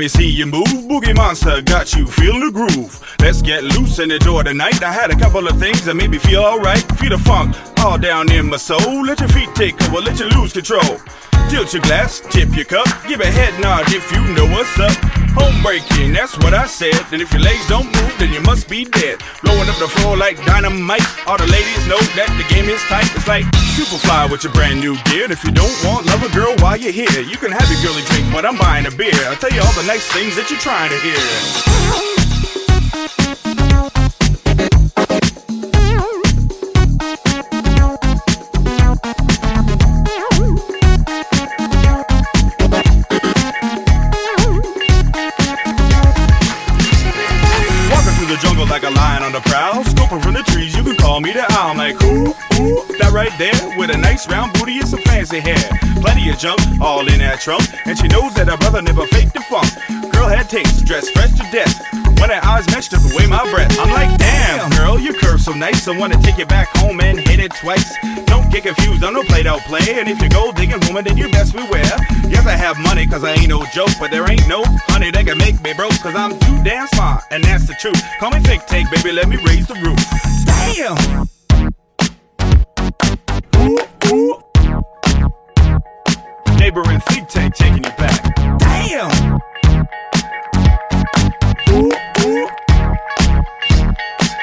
Me see you move. Boogie Monster got you feeling the groove. Let's get loose enjoy the night. I had a couple of things that made me feel alright. Feel the funk all down in my soul. Let your feet take over, let you lose control. Tilt your glass, tip your cup, give a head nod if you know what's up. Home breaking, that's what I said. And if your legs don't move, then you must be dead. Blowing up the floor like dynamite. All the ladies know that the game is tight. It's like Superfly with your brand new gear. And if you don't want love a girl while you're here, you can have your girly drink, but I'm buying a beer. I'll tell you all the nice things that you're trying to hear. Call me the. I'm like, who? Ooh, that right there with a nice round booty and some fancy hair. Plenty of junk, all in that trunk. And she knows that her brother never faked the funk. Girl had taste, dressed fresh to death. When her eyes matched up away my breath. I'm like, damn, girl, you curve so nice. I wanna take you back home and hit it twice. Don't get confused, I'm no play out play. And if you go digging woman, then you best beware. Yes, I have money, cause I ain't no joke. But there ain't no honey that can make me broke. Cause I'm too damn smart, and that's the truth. Call me fake take, baby, let me raise the roof. Damn! Ooh, ooh. Neighbour and Thinktank taking you back. Damn! Ooh, ooh.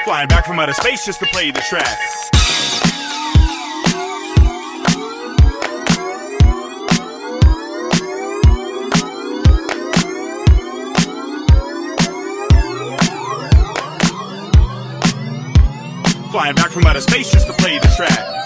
Flying back from outer space just to play the track. Flying back from outer space just to play the track.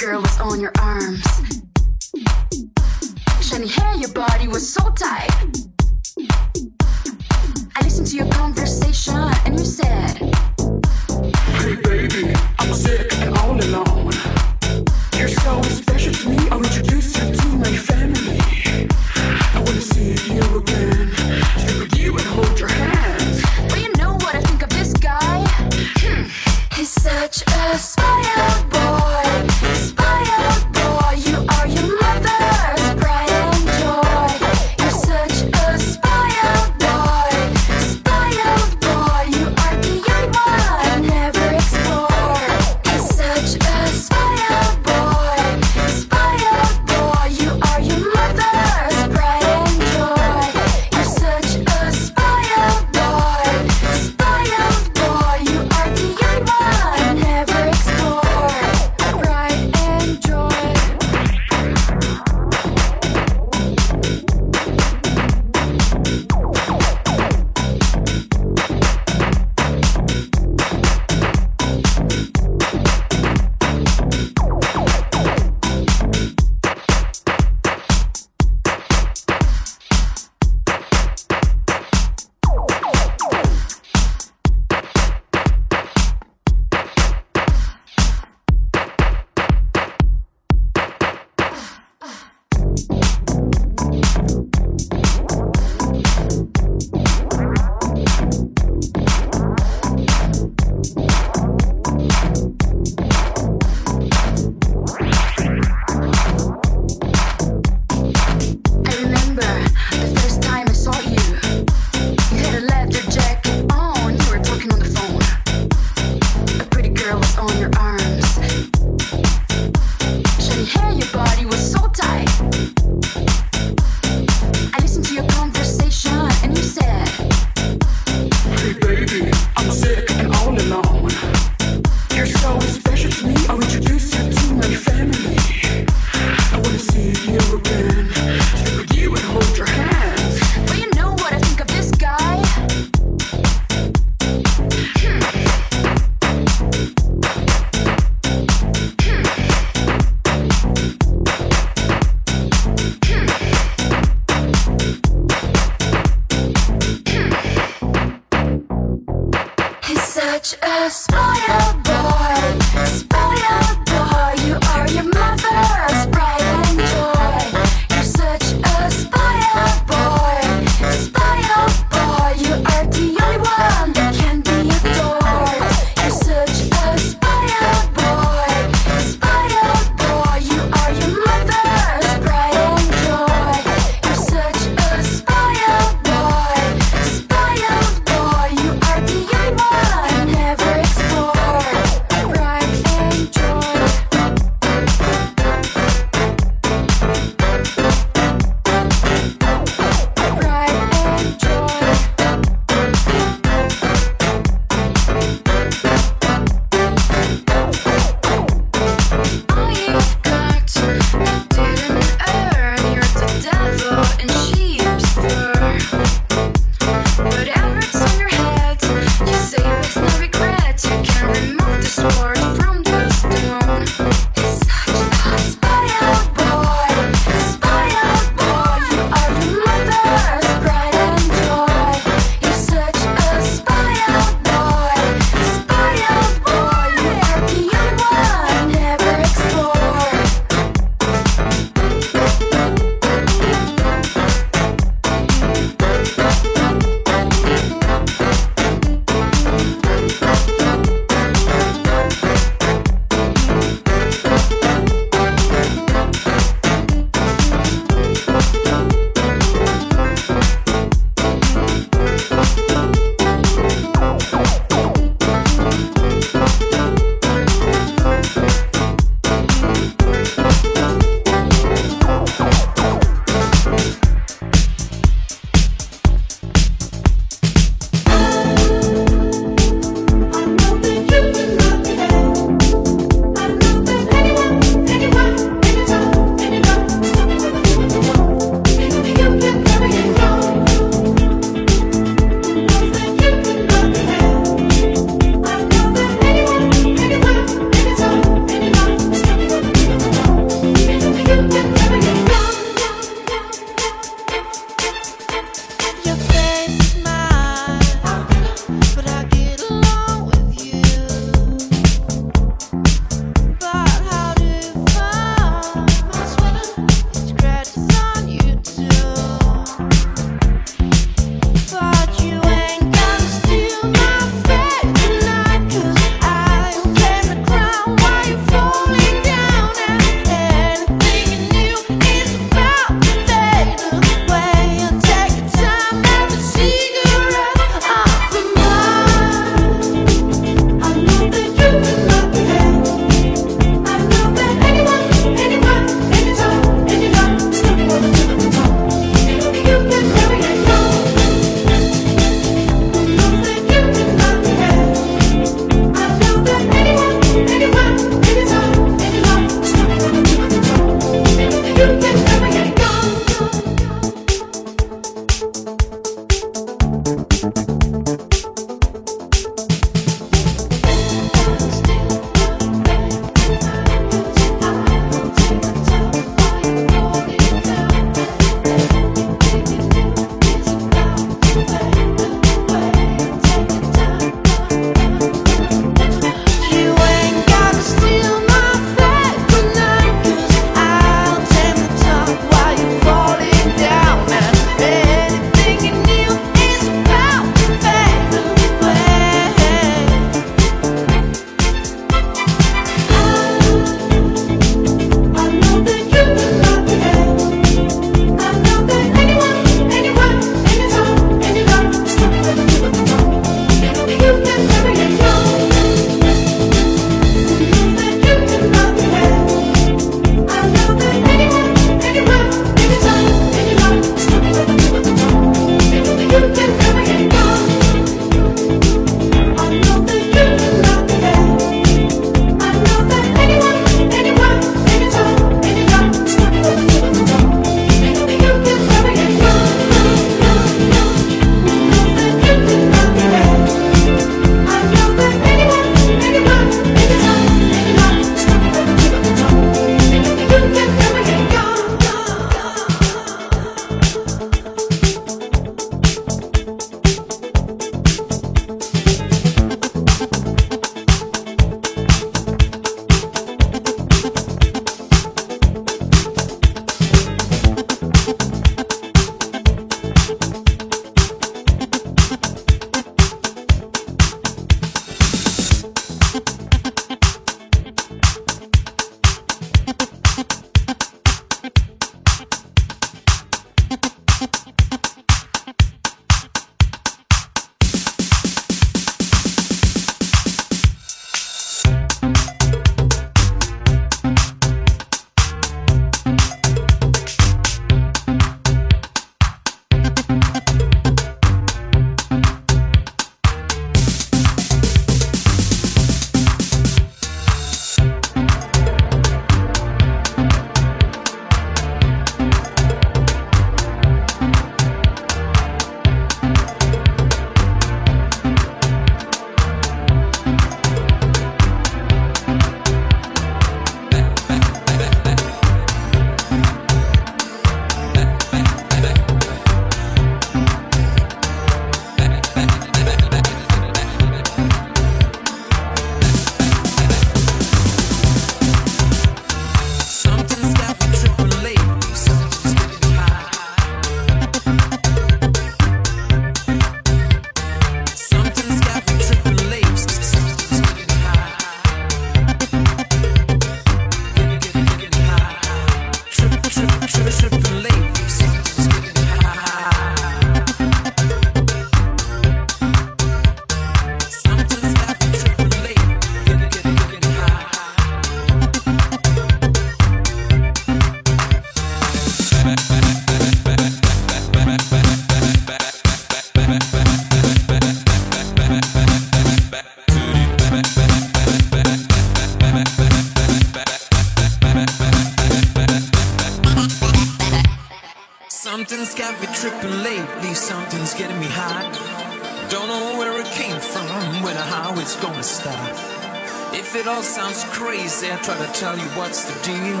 crazy trying to tell you what's the deal.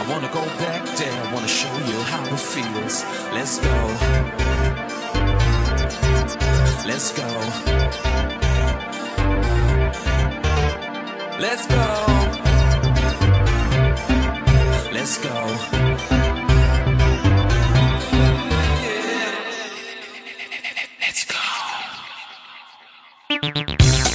I wanna go back there, I wanna show you how it feels. Let's go. Let's go. Let's go. Let's go. Yeah. Let's go.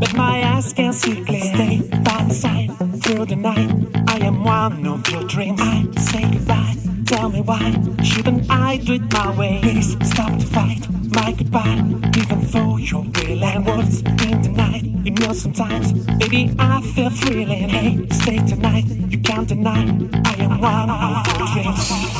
but my eyes can see clear. Stay by the side through the night. I am one of your dreams. I say goodbye. Tell me why shouldn't I do it my way? Please stop to fight. My goodbye, even though you're and words in the night. You know sometimes, baby, I feel thrilling. Hey, stay tonight. You can't deny I am one of your dreams.